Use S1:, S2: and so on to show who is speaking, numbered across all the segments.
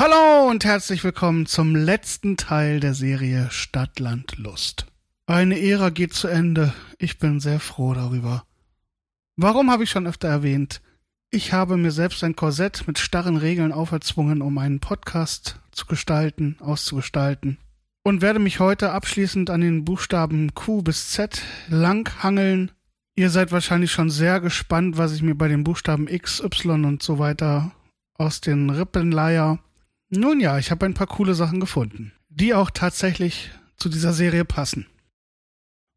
S1: Hallo und herzlich willkommen zum letzten Teil der Serie Stadt, Land, Lust. Eine Ära geht zu Ende. Ich bin sehr froh darüber. Warum habe ich schon öfter erwähnt? Ich habe mir selbst ein Korsett mit starren Regeln auferzwungen, um einen Podcast zu gestalten, auszugestalten. Und werde mich heute abschließend an den Buchstaben Q bis Z langhangeln. Ihr seid wahrscheinlich schon sehr gespannt, was ich mir bei den Buchstaben X, Y und so weiter aus den Rippen leier. Nun ja, ich habe ein paar coole Sachen gefunden, die auch tatsächlich zu dieser Serie passen.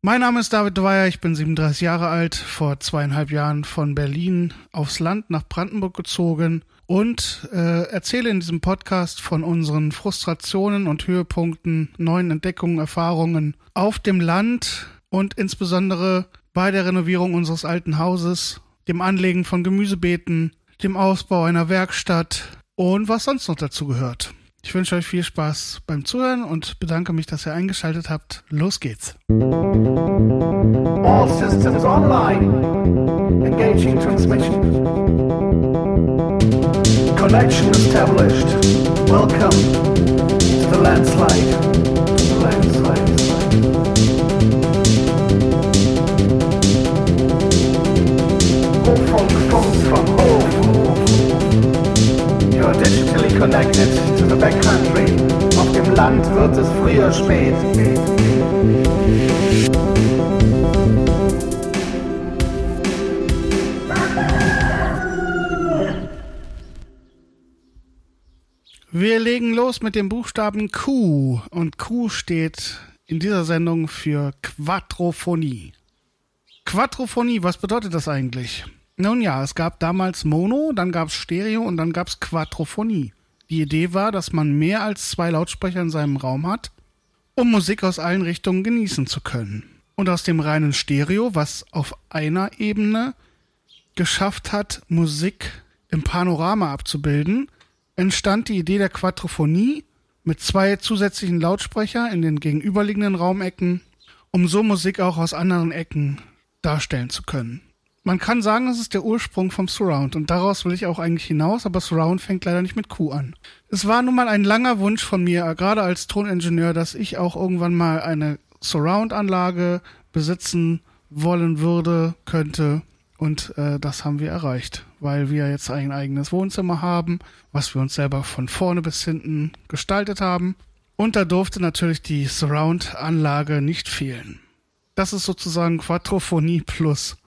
S1: Mein Name ist David Dwyer, ich bin 37 Jahre alt, vor zweieinhalb Jahren von Berlin aufs Land nach Brandenburg gezogen und äh, erzähle in diesem Podcast von unseren Frustrationen und Höhepunkten, neuen Entdeckungen, Erfahrungen auf dem Land und insbesondere bei der Renovierung unseres alten Hauses, dem Anlegen von Gemüsebeeten, dem Ausbau einer Werkstatt, und was sonst noch dazu gehört. Ich wünsche euch viel Spaß beim Zuhören und bedanke mich, dass ihr eingeschaltet habt. Los geht's. All systems online. Engaging transmission. Connection established. Welcome to the landslide. Connected to the backcountry. Auf dem Land wird es früher spät. Wir legen los mit dem Buchstaben Q und Q steht in dieser Sendung für Quadrophonie. Quadrophonie, was bedeutet das eigentlich? Nun ja, es gab damals Mono, dann gab es Stereo und dann gab es Quadrophonie. Die Idee war, dass man mehr als zwei Lautsprecher in seinem Raum hat, um Musik aus allen Richtungen genießen zu können. Und aus dem reinen Stereo, was auf einer Ebene geschafft hat, Musik im Panorama abzubilden, entstand die Idee der Quadrophonie mit zwei zusätzlichen Lautsprecher in den gegenüberliegenden Raumecken, um so Musik auch aus anderen Ecken darstellen zu können. Man kann sagen, es ist der Ursprung vom Surround und daraus will ich auch eigentlich hinaus, aber Surround fängt leider nicht mit Q an. Es war nun mal ein langer Wunsch von mir, gerade als Toningenieur, dass ich auch irgendwann mal eine Surround-Anlage besitzen wollen würde, könnte und äh, das haben wir erreicht, weil wir jetzt ein eigenes Wohnzimmer haben, was wir uns selber von vorne bis hinten gestaltet haben und da durfte natürlich die Surround-Anlage nicht fehlen. Das ist sozusagen Quadrophonie Plus.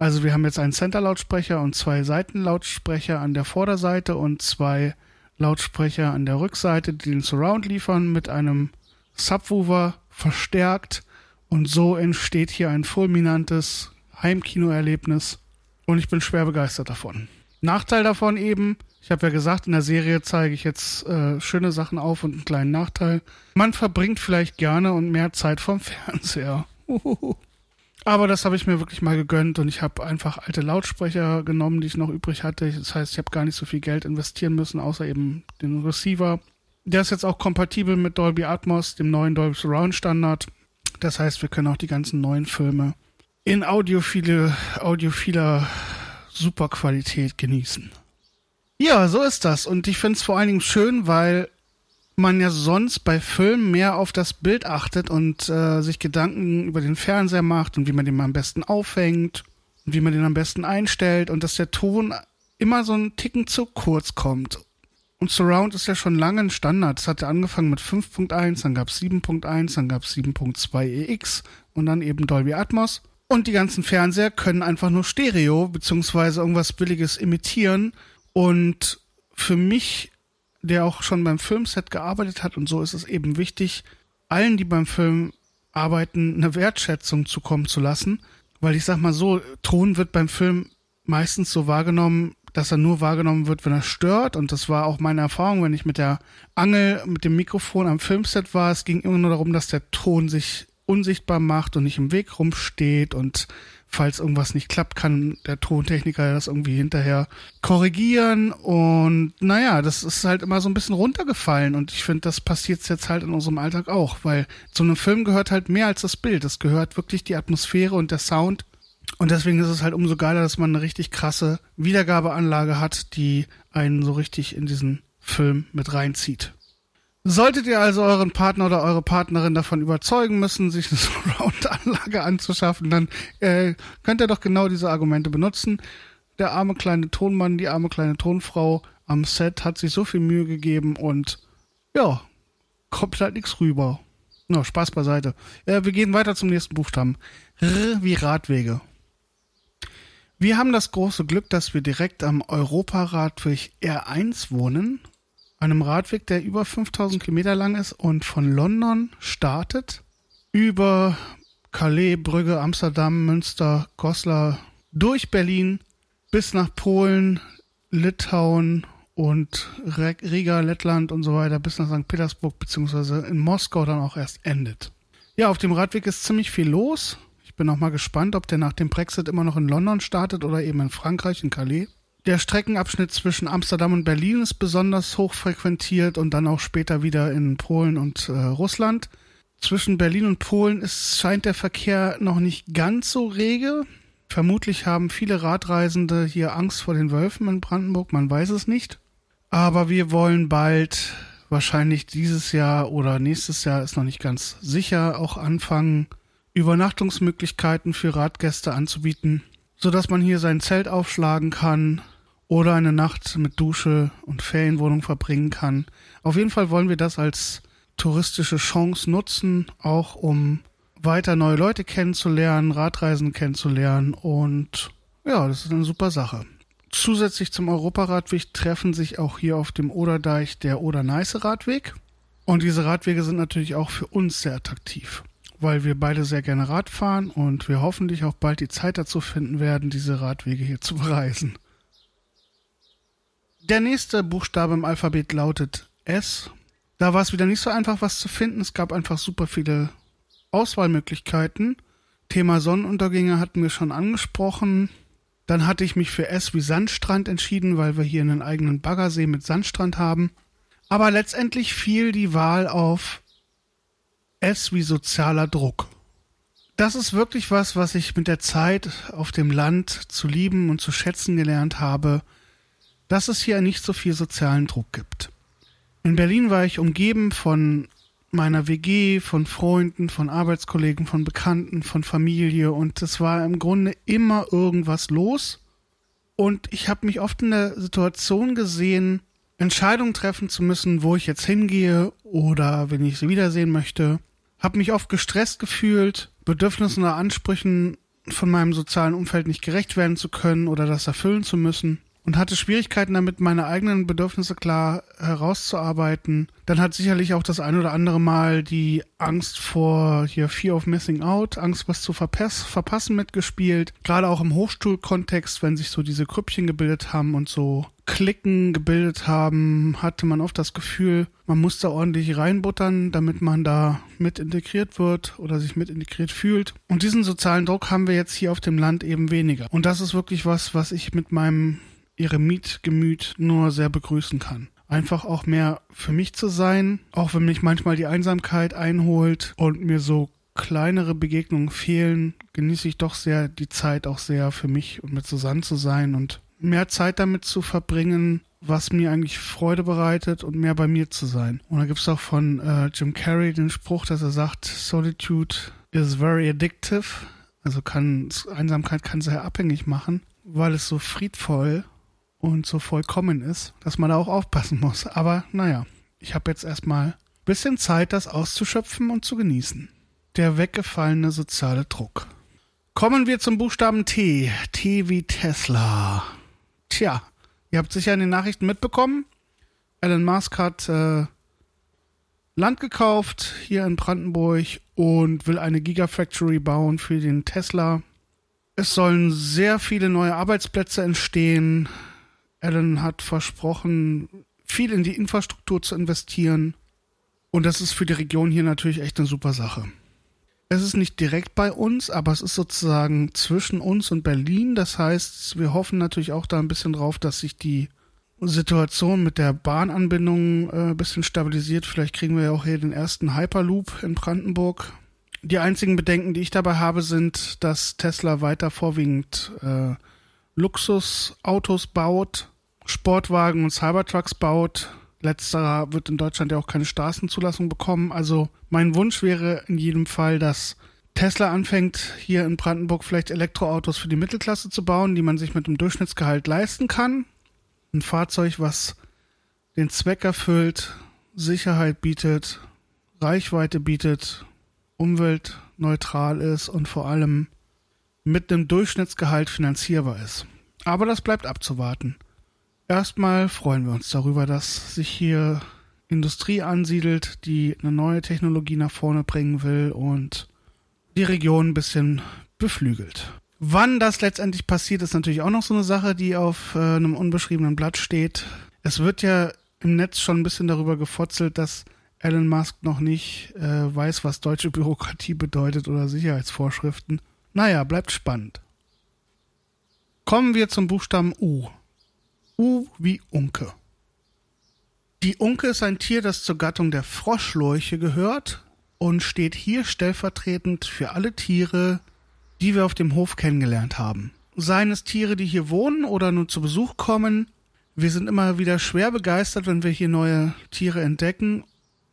S1: Also wir haben jetzt einen Center-Lautsprecher und zwei Seitenlautsprecher an der Vorderseite und zwei Lautsprecher an der Rückseite, die den Surround liefern, mit einem Subwoofer verstärkt. Und so entsteht hier ein fulminantes Heimkinoerlebnis. Und ich bin schwer begeistert davon. Nachteil davon eben, ich habe ja gesagt, in der Serie zeige ich jetzt äh, schöne Sachen auf und einen kleinen Nachteil. Man verbringt vielleicht gerne und mehr Zeit vom Fernseher. Uhuhu. Aber das habe ich mir wirklich mal gegönnt und ich habe einfach alte Lautsprecher genommen, die ich noch übrig hatte. Das heißt, ich habe gar nicht so viel Geld investieren müssen, außer eben den Receiver. Der ist jetzt auch kompatibel mit Dolby Atmos, dem neuen Dolby Surround Standard. Das heißt, wir können auch die ganzen neuen Filme in audiophile, audiophiler Superqualität genießen. Ja, so ist das. Und ich finde es vor allen Dingen schön, weil man ja sonst bei Filmen mehr auf das Bild achtet und äh, sich Gedanken über den Fernseher macht und wie man den am besten aufhängt und wie man den am besten einstellt und dass der Ton immer so einen Ticken zu kurz kommt. Und Surround ist ja schon lange ein Standard. Es hatte angefangen mit 5.1, dann gab es 7.1, dann gab es 7.2 EX und dann eben Dolby Atmos. Und die ganzen Fernseher können einfach nur Stereo beziehungsweise irgendwas Billiges imitieren. Und für mich der auch schon beim Filmset gearbeitet hat und so ist es eben wichtig, allen, die beim Film arbeiten, eine Wertschätzung zukommen zu lassen. Weil ich sag mal so, Ton wird beim Film meistens so wahrgenommen, dass er nur wahrgenommen wird, wenn er stört. Und das war auch meine Erfahrung, wenn ich mit der Angel, mit dem Mikrofon am Filmset war. Es ging immer nur darum, dass der Ton sich unsichtbar macht und nicht im Weg rumsteht und falls irgendwas nicht klappt, kann der Tontechniker das irgendwie hinterher korrigieren. Und naja, das ist halt immer so ein bisschen runtergefallen. Und ich finde, das passiert jetzt halt in unserem Alltag auch, weil zu einem Film gehört halt mehr als das Bild. Es gehört wirklich die Atmosphäre und der Sound. Und deswegen ist es halt umso geiler, dass man eine richtig krasse Wiedergabeanlage hat, die einen so richtig in diesen Film mit reinzieht. Solltet ihr also euren Partner oder eure Partnerin davon überzeugen müssen, sich eine Surround-Anlage anzuschaffen, dann äh, könnt ihr doch genau diese Argumente benutzen. Der arme kleine Tonmann, die arme kleine Tonfrau am Set hat sich so viel Mühe gegeben und ja, kommt halt nichts rüber. No, Spaß beiseite. Äh, wir gehen weiter zum nächsten Buchstaben. R wie Radwege. Wir haben das große Glück, dass wir direkt am Europaradweg R1 wohnen einem Radweg, der über 5000 Kilometer lang ist und von London startet über Calais, Brügge, Amsterdam, Münster, Goslar durch Berlin bis nach Polen, Litauen und Riga, Lettland und so weiter bis nach St. Petersburg beziehungsweise in Moskau dann auch erst endet. Ja, auf dem Radweg ist ziemlich viel los. Ich bin auch mal gespannt, ob der nach dem Brexit immer noch in London startet oder eben in Frankreich, in Calais. Der Streckenabschnitt zwischen Amsterdam und Berlin ist besonders hoch frequentiert und dann auch später wieder in Polen und äh, Russland. Zwischen Berlin und Polen ist, scheint der Verkehr noch nicht ganz so rege. Vermutlich haben viele Radreisende hier Angst vor den Wölfen in Brandenburg, man weiß es nicht. Aber wir wollen bald, wahrscheinlich dieses Jahr oder nächstes Jahr, ist noch nicht ganz sicher, auch anfangen, Übernachtungsmöglichkeiten für Radgäste anzubieten, sodass man hier sein Zelt aufschlagen kann, oder eine Nacht mit Dusche und Ferienwohnung verbringen kann. Auf jeden Fall wollen wir das als touristische Chance nutzen, auch um weiter neue Leute kennenzulernen, Radreisen kennenzulernen und ja, das ist eine super Sache. Zusätzlich zum Europaradweg treffen sich auch hier auf dem Oderdeich der Oder-Neiße-Radweg. Und diese Radwege sind natürlich auch für uns sehr attraktiv, weil wir beide sehr gerne Rad fahren und wir hoffentlich auch bald die Zeit dazu finden werden, diese Radwege hier zu bereisen. Der nächste Buchstabe im Alphabet lautet S. Da war es wieder nicht so einfach, was zu finden. Es gab einfach super viele Auswahlmöglichkeiten. Thema Sonnenuntergänge hatten wir schon angesprochen. Dann hatte ich mich für S wie Sandstrand entschieden, weil wir hier einen eigenen Baggersee mit Sandstrand haben. Aber letztendlich fiel die Wahl auf S wie sozialer Druck. Das ist wirklich was, was ich mit der Zeit auf dem Land zu lieben und zu schätzen gelernt habe dass es hier nicht so viel sozialen Druck gibt. In Berlin war ich umgeben von meiner WG, von Freunden, von Arbeitskollegen, von Bekannten, von Familie und es war im Grunde immer irgendwas los. Und ich habe mich oft in der Situation gesehen, Entscheidungen treffen zu müssen, wo ich jetzt hingehe oder wenn ich sie wiedersehen möchte. Habe mich oft gestresst gefühlt, Bedürfnissen oder Ansprüchen von meinem sozialen Umfeld nicht gerecht werden zu können oder das erfüllen zu müssen und hatte Schwierigkeiten damit, meine eigenen Bedürfnisse klar herauszuarbeiten. Dann hat sicherlich auch das ein oder andere Mal die Angst vor hier Fear of Missing Out, Angst was zu verpass verpassen mitgespielt. Gerade auch im Hochschulkontext, wenn sich so diese Krüppchen gebildet haben und so Klicken gebildet haben, hatte man oft das Gefühl, man muss da ordentlich reinbuttern, damit man da mit integriert wird oder sich mit integriert fühlt. Und diesen sozialen Druck haben wir jetzt hier auf dem Land eben weniger. Und das ist wirklich was, was ich mit meinem ihre Mietgemüt nur sehr begrüßen kann. Einfach auch mehr für mich zu sein, auch wenn mich manchmal die Einsamkeit einholt und mir so kleinere Begegnungen fehlen, genieße ich doch sehr die Zeit auch sehr für mich und mit Susanne zu sein und mehr Zeit damit zu verbringen, was mir eigentlich Freude bereitet und mehr bei mir zu sein. Und da gibt es auch von äh, Jim Carrey den Spruch, dass er sagt, Solitude is very addictive. Also kann Einsamkeit kann sehr abhängig machen, weil es so friedvoll und so vollkommen ist, dass man da auch aufpassen muss. Aber naja, ich habe jetzt erstmal ein bisschen Zeit, das auszuschöpfen und zu genießen. Der weggefallene soziale Druck. Kommen wir zum Buchstaben T. T wie Tesla. Tja, ihr habt sicher in den Nachrichten mitbekommen. Elon Musk hat äh, Land gekauft hier in Brandenburg und will eine Gigafactory bauen für den Tesla. Es sollen sehr viele neue Arbeitsplätze entstehen. Alan hat versprochen, viel in die Infrastruktur zu investieren. Und das ist für die Region hier natürlich echt eine super Sache. Es ist nicht direkt bei uns, aber es ist sozusagen zwischen uns und Berlin. Das heißt, wir hoffen natürlich auch da ein bisschen drauf, dass sich die Situation mit der Bahnanbindung äh, ein bisschen stabilisiert. Vielleicht kriegen wir ja auch hier den ersten Hyperloop in Brandenburg. Die einzigen Bedenken, die ich dabei habe, sind, dass Tesla weiter vorwiegend äh, Luxusautos baut, Sportwagen und Cybertrucks baut Letzterer wird in Deutschland ja auch keine Straßenzulassung bekommen. Also mein Wunsch wäre in jedem Fall, dass Tesla anfängt, hier in Brandenburg vielleicht Elektroautos für die Mittelklasse zu bauen, die man sich mit einem Durchschnittsgehalt leisten kann. Ein Fahrzeug, was den Zweck erfüllt, Sicherheit bietet, Reichweite bietet, umweltneutral ist und vor allem mit einem Durchschnittsgehalt finanzierbar ist. Aber das bleibt abzuwarten. Erstmal freuen wir uns darüber, dass sich hier Industrie ansiedelt, die eine neue Technologie nach vorne bringen will und die Region ein bisschen beflügelt. Wann das letztendlich passiert, ist natürlich auch noch so eine Sache, die auf äh, einem unbeschriebenen Blatt steht. Es wird ja im Netz schon ein bisschen darüber gefotzelt, dass Elon Musk noch nicht äh, weiß, was deutsche Bürokratie bedeutet oder Sicherheitsvorschriften. Naja, bleibt spannend. Kommen wir zum Buchstaben U. U wie Unke. Die Unke ist ein Tier, das zur Gattung der Froschlurche gehört und steht hier stellvertretend für alle Tiere, die wir auf dem Hof kennengelernt haben. Seien es Tiere, die hier wohnen oder nur zu Besuch kommen. Wir sind immer wieder schwer begeistert, wenn wir hier neue Tiere entdecken.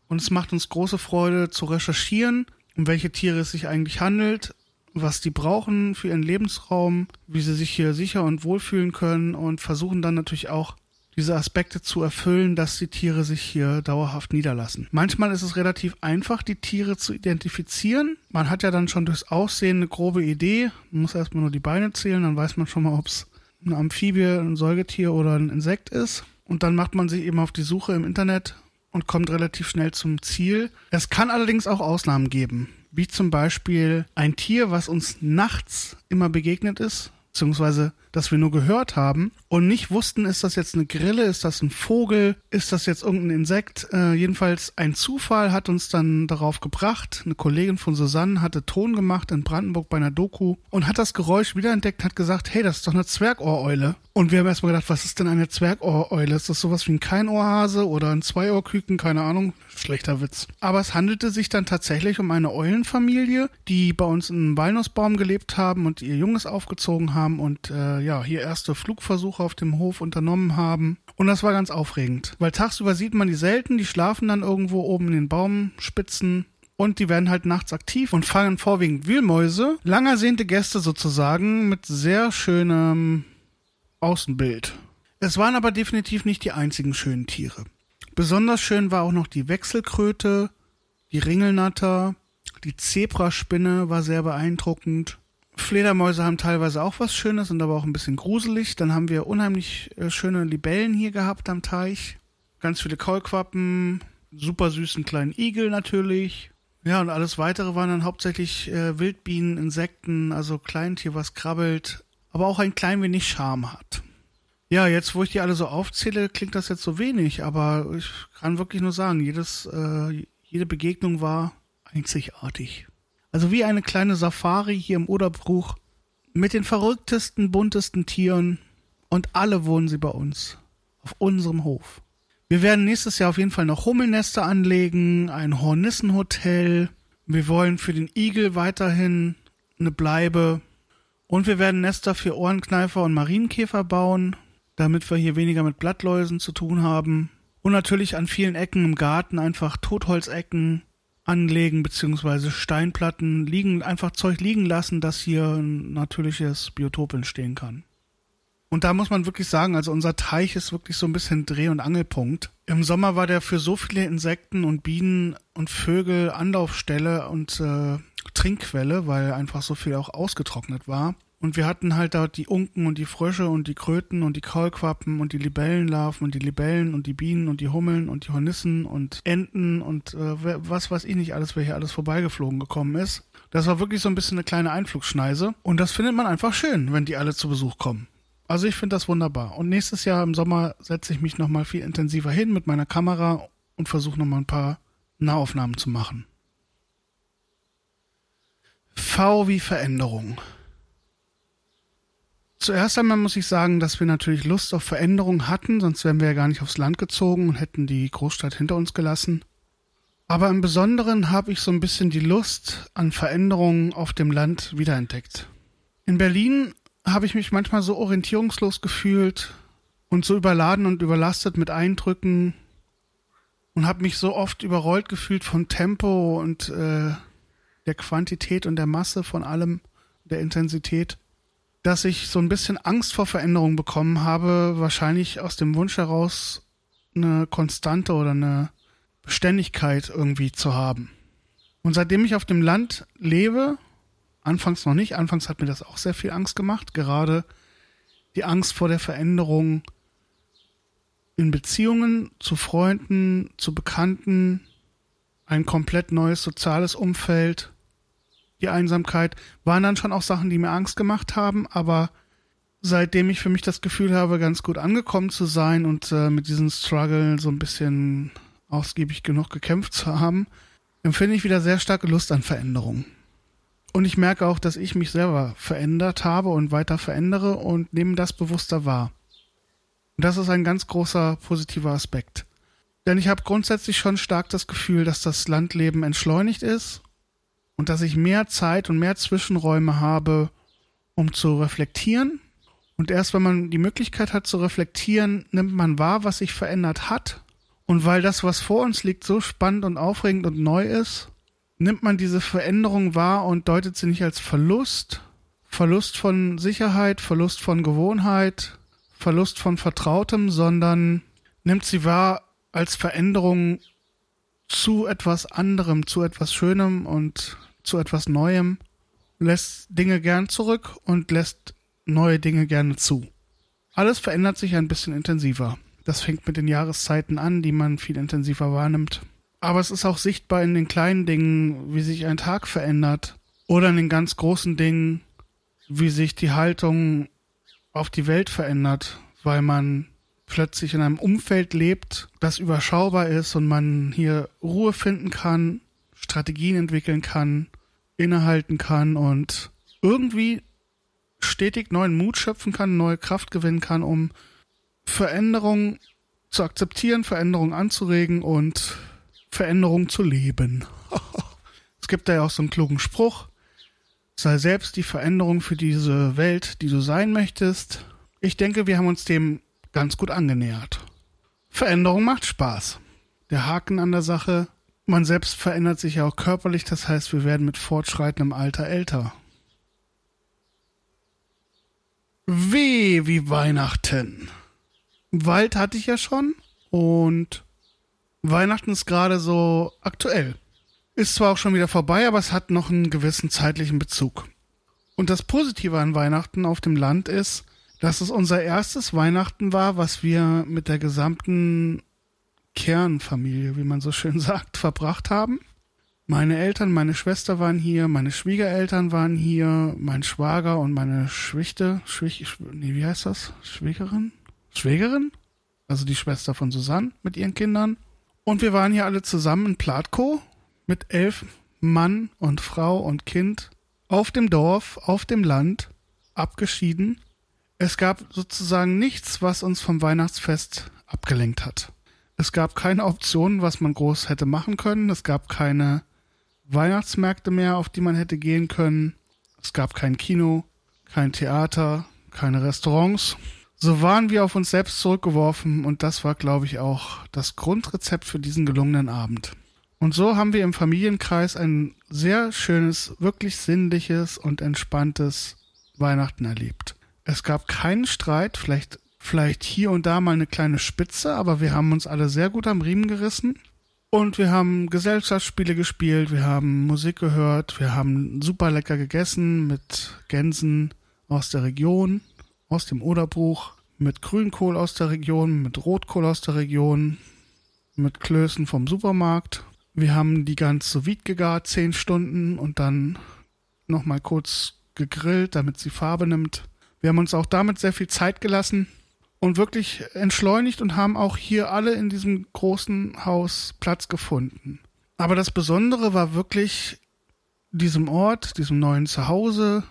S1: Und es macht uns große Freude zu recherchieren, um welche Tiere es sich eigentlich handelt, was die brauchen für ihren Lebensraum, wie sie sich hier sicher und wohlfühlen können und versuchen dann natürlich auch diese Aspekte zu erfüllen, dass die Tiere sich hier dauerhaft niederlassen. Manchmal ist es relativ einfach, die Tiere zu identifizieren. Man hat ja dann schon durchs Aussehen eine grobe Idee. Man muss erstmal nur die Beine zählen, dann weiß man schon mal, ob es eine Amphibie, ein Säugetier oder ein Insekt ist. Und dann macht man sich eben auf die Suche im Internet und kommt relativ schnell zum Ziel. Es kann allerdings auch Ausnahmen geben wie zum Beispiel ein Tier, was uns nachts immer begegnet ist, beziehungsweise das wir nur gehört haben und nicht wussten, ist das jetzt eine Grille, ist das ein Vogel, ist das jetzt irgendein Insekt. Äh, jedenfalls ein Zufall hat uns dann darauf gebracht. Eine Kollegin von Susanne hatte Ton gemacht in Brandenburg bei einer Doku und hat das Geräusch wiederentdeckt, hat gesagt, hey, das ist doch eine Zwergohreule. Und wir haben erstmal gedacht, was ist denn eine Zwergohreule? Ist das sowas wie ein Keinohrhase oder ein Zweiohrküken? Keine Ahnung. Schlechter Witz. Aber es handelte sich dann tatsächlich um eine Eulenfamilie, die bei uns in einem Walnussbaum gelebt haben und ihr Junges aufgezogen haben und äh, ja, hier erste Flugversuche auf dem Hof unternommen haben. Und das war ganz aufregend, weil tagsüber sieht man die selten, die schlafen dann irgendwo oben in den Baumspitzen und die werden halt nachts aktiv und fangen vorwiegend Wühlmäuse, lang ersehnte Gäste sozusagen mit sehr schönem Außenbild. Es waren aber definitiv nicht die einzigen schönen Tiere. Besonders schön war auch noch die Wechselkröte, die Ringelnatter, die Zebraspinne war sehr beeindruckend Fledermäuse haben teilweise auch was Schönes und aber auch ein bisschen gruselig. Dann haben wir unheimlich äh, schöne Libellen hier gehabt am Teich. Ganz viele Kaulquappen, super süßen kleinen Igel natürlich. Ja, und alles weitere waren dann hauptsächlich äh, Wildbienen, Insekten, also Kleintier, was krabbelt, aber auch ein klein wenig Charme hat. Ja, jetzt, wo ich die alle so aufzähle, klingt das jetzt so wenig, aber ich kann wirklich nur sagen, jedes, äh, jede Begegnung war einzigartig. Also wie eine kleine Safari hier im Oderbruch mit den verrücktesten, buntesten Tieren und alle wohnen sie bei uns auf unserem Hof. Wir werden nächstes Jahr auf jeden Fall noch Hummelnester anlegen, ein Hornissenhotel. Wir wollen für den Igel weiterhin eine Bleibe und wir werden Nester für Ohrenkneifer und Marienkäfer bauen, damit wir hier weniger mit Blattläusen zu tun haben. Und natürlich an vielen Ecken im Garten einfach Totholzecken, anlegen, beziehungsweise Steinplatten liegen, einfach Zeug liegen lassen, dass hier ein natürliches Biotop entstehen kann. Und da muss man wirklich sagen, also unser Teich ist wirklich so ein bisschen Dreh- und Angelpunkt. Im Sommer war der für so viele Insekten und Bienen und Vögel Anlaufstelle und äh, Trinkquelle, weil einfach so viel auch ausgetrocknet war. Und wir hatten halt dort die Unken und die Frösche und die Kröten und die Kaulquappen und die Libellenlarven und die Libellen und die Bienen und die Hummeln und die Hornissen und Enten und äh, was weiß ich nicht alles, wer hier alles vorbeigeflogen gekommen ist. Das war wirklich so ein bisschen eine kleine Einflugschneise. Und das findet man einfach schön, wenn die alle zu Besuch kommen. Also ich finde das wunderbar. Und nächstes Jahr im Sommer setze ich mich nochmal viel intensiver hin mit meiner Kamera und versuche nochmal ein paar Nahaufnahmen zu machen. V wie Veränderung. Zuerst einmal muss ich sagen, dass wir natürlich Lust auf Veränderung hatten, sonst wären wir ja gar nicht aufs Land gezogen und hätten die Großstadt hinter uns gelassen. Aber im Besonderen habe ich so ein bisschen die Lust an Veränderungen auf dem Land wiederentdeckt. In Berlin habe ich mich manchmal so orientierungslos gefühlt und so überladen und überlastet mit Eindrücken und habe mich so oft überrollt gefühlt von Tempo und äh, der Quantität und der Masse von allem, der Intensität, dass ich so ein bisschen Angst vor Veränderung bekommen habe, wahrscheinlich aus dem Wunsch heraus, eine Konstante oder eine Beständigkeit irgendwie zu haben. Und seitdem ich auf dem Land lebe, anfangs noch nicht, anfangs hat mir das auch sehr viel Angst gemacht, gerade die Angst vor der Veränderung in Beziehungen zu Freunden, zu Bekannten, ein komplett neues soziales Umfeld, die Einsamkeit, waren dann schon auch Sachen, die mir Angst gemacht haben, aber seitdem ich für mich das Gefühl habe, ganz gut angekommen zu sein und äh, mit diesem Struggle so ein bisschen ausgiebig genug gekämpft zu haben, empfinde ich wieder sehr starke Lust an Veränderung. Und ich merke auch, dass ich mich selber verändert habe und weiter verändere und nehme das bewusster wahr. Und das ist ein ganz großer positiver Aspekt. Denn ich habe grundsätzlich schon stark das Gefühl, dass das Landleben entschleunigt ist und dass ich mehr Zeit und mehr Zwischenräume habe, um zu reflektieren. Und erst wenn man die Möglichkeit hat zu reflektieren, nimmt man wahr, was sich verändert hat. Und weil das, was vor uns liegt, so spannend und aufregend und neu ist, nimmt man diese Veränderung wahr und deutet sie nicht als Verlust, Verlust von Sicherheit, Verlust von Gewohnheit, Verlust von Vertrautem, sondern nimmt sie wahr als Veränderung zu etwas anderem, zu etwas Schönem und zu etwas Neuem, lässt Dinge gern zurück und lässt neue Dinge gerne zu. Alles verändert sich ein bisschen intensiver. Das fängt mit den Jahreszeiten an, die man viel intensiver wahrnimmt. Aber es ist auch sichtbar in den kleinen Dingen, wie sich ein Tag verändert. Oder in den ganz großen Dingen, wie sich die Haltung auf die Welt verändert, weil man plötzlich in einem Umfeld lebt, das überschaubar ist und man hier Ruhe finden kann, Strategien entwickeln kann, innehalten kann und irgendwie stetig neuen Mut schöpfen kann, neue Kraft gewinnen kann, um Veränderungen zu akzeptieren, Veränderungen anzuregen und Veränderung zu leben. es gibt da ja auch so einen klugen Spruch. Sei selbst die Veränderung für diese Welt, die du sein möchtest. Ich denke, wir haben uns dem ganz gut angenähert. Veränderung macht Spaß. Der Haken an der Sache, man selbst verändert sich ja auch körperlich, das heißt, wir werden mit fortschreitendem Alter älter. Weh wie Weihnachten. Wald hatte ich ja schon und Weihnachten ist gerade so aktuell. Ist zwar auch schon wieder vorbei, aber es hat noch einen gewissen zeitlichen Bezug. Und das Positive an Weihnachten auf dem Land ist, dass es unser erstes Weihnachten war, was wir mit der gesamten Kernfamilie, wie man so schön sagt, verbracht haben. Meine Eltern, meine Schwester waren hier, meine Schwiegereltern waren hier, mein Schwager und meine Schwichte, Schwich, nee, wie heißt das? Schwägerin? Schwägerin? Also die Schwester von Susanne mit ihren Kindern. Und wir waren hier alle zusammen in Platko mit elf Mann und Frau und Kind auf dem Dorf, auf dem Land, abgeschieden. Es gab sozusagen nichts, was uns vom Weihnachtsfest abgelenkt hat. Es gab keine Optionen, was man groß hätte machen können. Es gab keine Weihnachtsmärkte mehr, auf die man hätte gehen können. Es gab kein Kino, kein Theater, keine Restaurants. So waren wir auf uns selbst zurückgeworfen und das war, glaube ich, auch das Grundrezept für diesen gelungenen Abend. Und so haben wir im Familienkreis ein sehr schönes, wirklich sinnliches und entspanntes Weihnachten erlebt. Es gab keinen Streit, vielleicht, vielleicht hier und da mal eine kleine Spitze, aber wir haben uns alle sehr gut am Riemen gerissen. Und wir haben Gesellschaftsspiele gespielt, wir haben Musik gehört, wir haben super lecker gegessen mit Gänsen aus der Region aus dem Oderbruch, mit Grünkohl aus der Region, mit Rotkohl aus der Region, mit Klößen vom Supermarkt. Wir haben die ganz so vide gegart, zehn Stunden und dann nochmal kurz gegrillt, damit sie Farbe nimmt. Wir haben uns auch damit sehr viel Zeit gelassen und wirklich entschleunigt und haben auch hier alle in diesem großen Haus Platz gefunden. Aber das Besondere war wirklich diesem Ort, diesem neuen Zuhause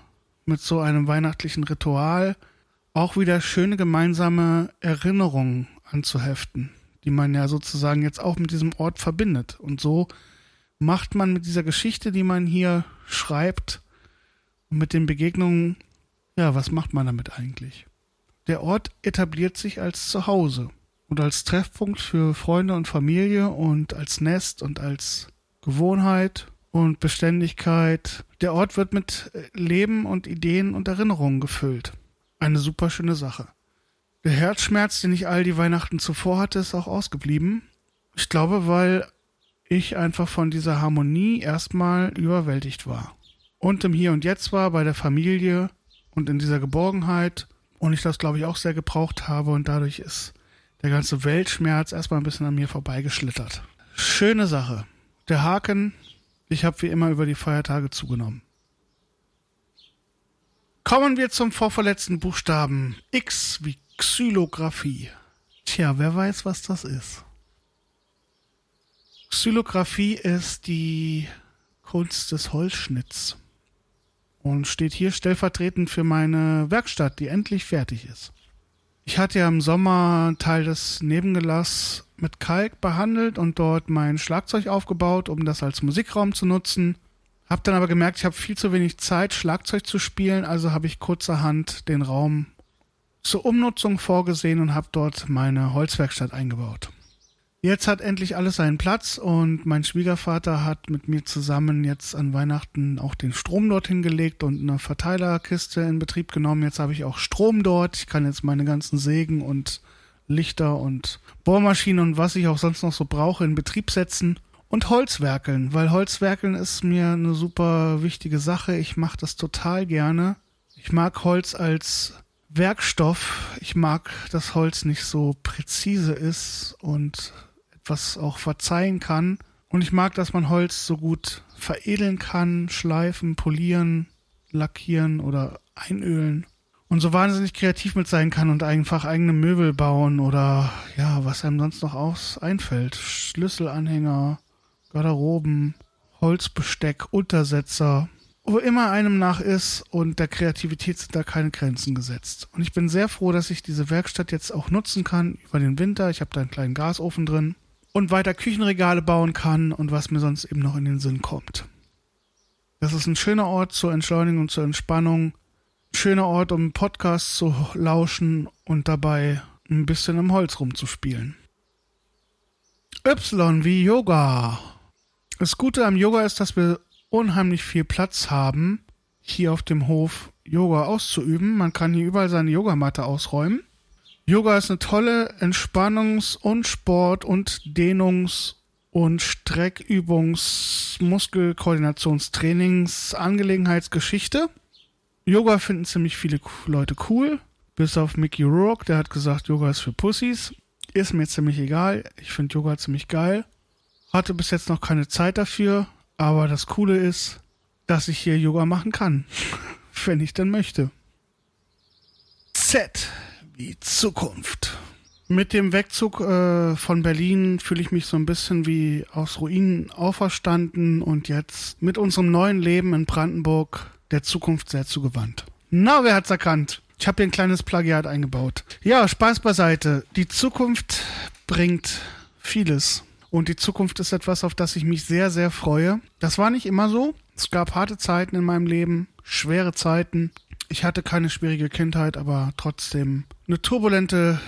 S1: mit so einem weihnachtlichen Ritual, auch wieder schöne gemeinsame Erinnerungen anzuheften, die man ja sozusagen jetzt auch mit diesem Ort verbindet. Und so macht man mit dieser Geschichte, die man hier schreibt, mit den Begegnungen, ja, was macht man damit eigentlich? Der Ort etabliert sich als Zuhause. und als Treffpunkt für Freunde und Familie und als Nest und als Gewohnheit und Beständigkeit. Der Ort wird mit Leben und Ideen und Erinnerungen gefüllt. Eine super schöne Sache. Der Herzschmerz, den ich all die Weihnachten zuvor hatte, ist auch ausgeblieben. Ich glaube, weil ich einfach von dieser Harmonie erstmal überwältigt war. Und im Hier und Jetzt war, bei der Familie und in dieser Geborgenheit. Und ich das, glaube ich, auch sehr gebraucht habe. Und dadurch ist der ganze Weltschmerz erstmal ein bisschen an mir vorbeigeschlittert. Schöne Sache. Der Haken, ich habe wie immer über die Feiertage zugenommen. Kommen wir zum vorverletzten Buchstaben X wie Xylographie. Tja, wer weiß, was das ist. Xylographie ist die Kunst des Holzschnitts und steht hier stellvertretend für meine Werkstatt, die endlich fertig ist. Ich hatte ja im Sommer einen Teil des Nebengelass mit Kalk behandelt und dort mein Schlagzeug aufgebaut, um das als Musikraum zu nutzen. Hab dann aber gemerkt, ich habe viel zu wenig Zeit, Schlagzeug zu spielen, also habe ich kurzerhand den Raum zur Umnutzung vorgesehen und habe dort meine Holzwerkstatt eingebaut. Jetzt hat endlich alles seinen Platz und mein Schwiegervater hat mit mir zusammen jetzt an Weihnachten auch den Strom dorthin gelegt und eine Verteilerkiste in Betrieb genommen. Jetzt habe ich auch Strom dort. Ich kann jetzt meine ganzen Sägen und Lichter und Bohrmaschinen und was ich auch sonst noch so brauche in Betrieb setzen und Holzwerkeln, weil Holzwerkeln ist mir eine super wichtige Sache. Ich mache das total gerne. Ich mag Holz als Werkstoff. Ich mag, dass Holz nicht so präzise ist und was auch verzeihen kann. Und ich mag, dass man Holz so gut veredeln kann, schleifen, polieren, lackieren oder einölen. Und so wahnsinnig kreativ mit sein kann und einfach eigene Möbel bauen oder ja, was einem sonst noch aus einfällt. Schlüsselanhänger, Garderoben, Holzbesteck, Untersetzer, wo immer einem nach ist und der Kreativität sind da keine Grenzen gesetzt. Und ich bin sehr froh, dass ich diese Werkstatt jetzt auch nutzen kann über den Winter. Ich habe da einen kleinen Gasofen drin und weiter Küchenregale bauen kann und was mir sonst eben noch in den Sinn kommt. Das ist ein schöner Ort zur Entschleunigung und zur Entspannung. Schöner Ort, um Podcasts zu lauschen und dabei ein bisschen im Holz rumzuspielen. Y wie Yoga. Das Gute am Yoga ist, dass wir unheimlich viel Platz haben, hier auf dem Hof Yoga auszuüben. Man kann hier überall seine Yogamatte ausräumen. Yoga ist eine tolle Entspannungs- und Sport- und Dehnungs- und Streckübungs-, Muskelkoordinationstrainings-, Angelegenheitsgeschichte. Yoga finden ziemlich viele Leute cool. Bis auf Mickey Rourke, der hat gesagt, Yoga ist für Pussys. Ist mir ziemlich egal. Ich finde Yoga ziemlich geil. Hatte bis jetzt noch keine Zeit dafür. Aber das Coole ist, dass ich hier Yoga machen kann. Wenn ich denn möchte. Z wie Zukunft. Mit dem Wegzug äh, von Berlin fühle ich mich so ein bisschen wie aus Ruinen auferstanden und jetzt mit unserem neuen Leben in Brandenburg der Zukunft sehr zugewandt. Na, wer hat's erkannt? Ich habe hier ein kleines Plagiat eingebaut. Ja, Spaß beiseite. Die Zukunft bringt vieles. Und die Zukunft ist etwas, auf das ich mich sehr, sehr freue. Das war nicht immer so. Es gab harte Zeiten in meinem Leben, schwere Zeiten. Ich hatte keine schwierige Kindheit, aber trotzdem eine turbulente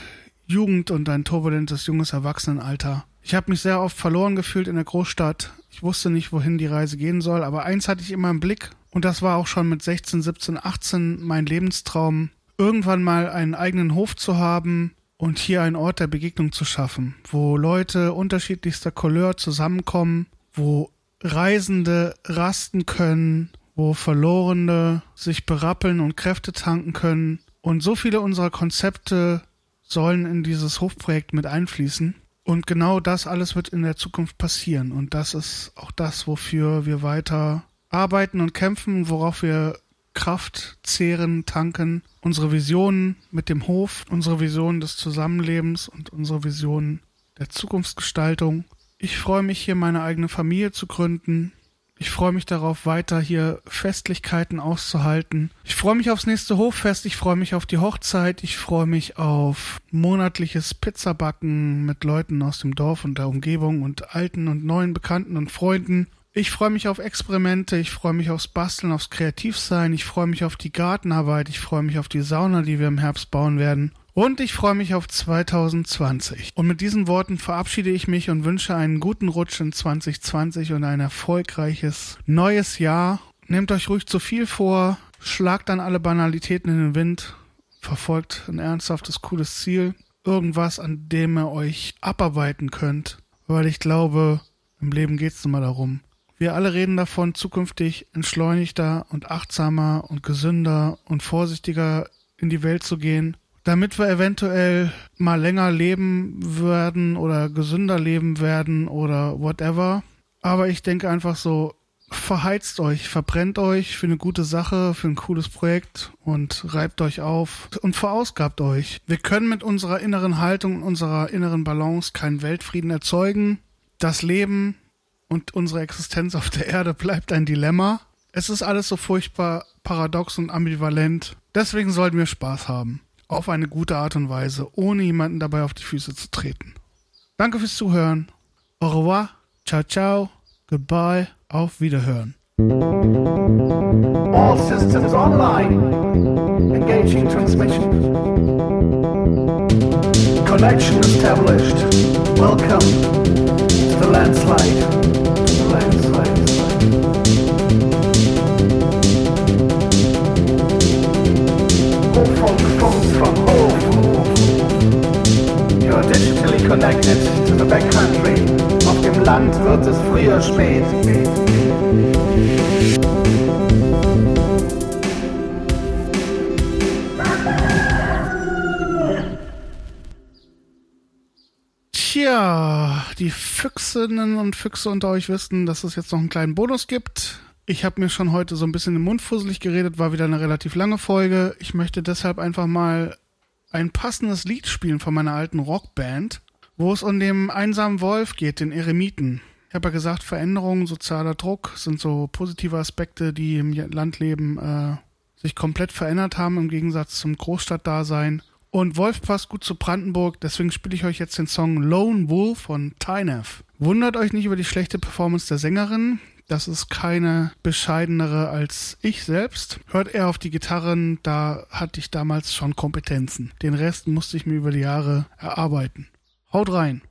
S1: Jugend und ein turbulentes junges Erwachsenenalter. Ich habe mich sehr oft verloren gefühlt in der Großstadt. Ich wusste nicht, wohin die Reise gehen soll, aber eins hatte ich immer im Blick und das war auch schon mit 16, 17, 18 mein Lebenstraum, irgendwann mal einen eigenen Hof zu haben und hier einen Ort der Begegnung zu schaffen, wo Leute unterschiedlichster Couleur zusammenkommen, wo Reisende rasten können, wo Verlorene sich berappeln und Kräfte tanken können. Und so viele unserer Konzepte sollen in dieses Hofprojekt mit einfließen. Und genau das alles wird in der Zukunft passieren. Und das ist auch das, wofür wir weiter arbeiten und kämpfen, worauf wir Kraft zehren, tanken. Unsere Visionen mit dem Hof, unsere Visionen des Zusammenlebens und unsere Visionen der Zukunftsgestaltung. Ich freue mich hier meine eigene Familie zu gründen, ich freue mich darauf, weiter hier Festlichkeiten auszuhalten. Ich freue mich aufs nächste Hoffest, ich freue mich auf die Hochzeit, ich freue mich auf monatliches Pizzabacken mit Leuten aus dem Dorf und der Umgebung und alten und neuen Bekannten und Freunden. Ich freue mich auf Experimente, ich freue mich aufs Basteln, aufs Kreativsein, ich freue mich auf die Gartenarbeit, ich freue mich auf die Sauna, die wir im Herbst bauen werden. Und ich freue mich auf 2020. Und mit diesen Worten verabschiede ich mich und wünsche einen guten Rutsch in 2020 und ein erfolgreiches neues Jahr. Nehmt euch ruhig zu viel vor, schlagt dann alle Banalitäten in den Wind, verfolgt ein ernsthaftes, cooles Ziel. Irgendwas, an dem ihr euch abarbeiten könnt. Weil ich glaube, im Leben geht es immer darum. Wir alle reden davon, zukünftig entschleunigter und achtsamer und gesünder und vorsichtiger in die Welt zu gehen damit wir eventuell mal länger leben werden oder gesünder leben werden oder whatever. Aber ich denke einfach so, verheizt euch, verbrennt euch für eine gute Sache, für ein cooles Projekt und reibt euch auf und verausgabt euch. Wir können mit unserer inneren Haltung, unserer inneren Balance keinen Weltfrieden erzeugen. Das Leben und unsere Existenz auf der Erde bleibt ein Dilemma. Es ist alles so furchtbar paradox und ambivalent. Deswegen sollten wir Spaß haben auf eine gute Art und Weise, ohne jemanden dabei auf die Füße zu treten. Danke fürs Zuhören. Au revoir. Ciao, ciao. Goodbye. Auf Wiederhören. All systems online. Engaging transmission. Connection established. Welcome to the landslide. Connected to the backcountry. Auf dem Land wird es früher spät. Tja, die Füchsinnen und Füchse unter euch wissen, dass es jetzt noch einen kleinen Bonus gibt. Ich habe mir schon heute so ein bisschen im Mund fusselig geredet, war wieder eine relativ lange Folge. Ich möchte deshalb einfach mal ein passendes Lied spielen von meiner alten Rockband wo es um den einsamen Wolf geht, den Eremiten. Ich habe ja gesagt, Veränderungen, sozialer Druck sind so positive Aspekte, die im Landleben äh, sich komplett verändert haben im Gegensatz zum Großstadtdasein. Und Wolf passt gut zu Brandenburg, deswegen spiele ich euch jetzt den Song Lone Wolf von Tynev. Wundert euch nicht über die schlechte Performance der Sängerin. Das ist keine bescheidenere als ich selbst. Hört eher auf die Gitarren, da hatte ich damals schon Kompetenzen. Den Rest musste ich mir über die Jahre erarbeiten. Haut rein!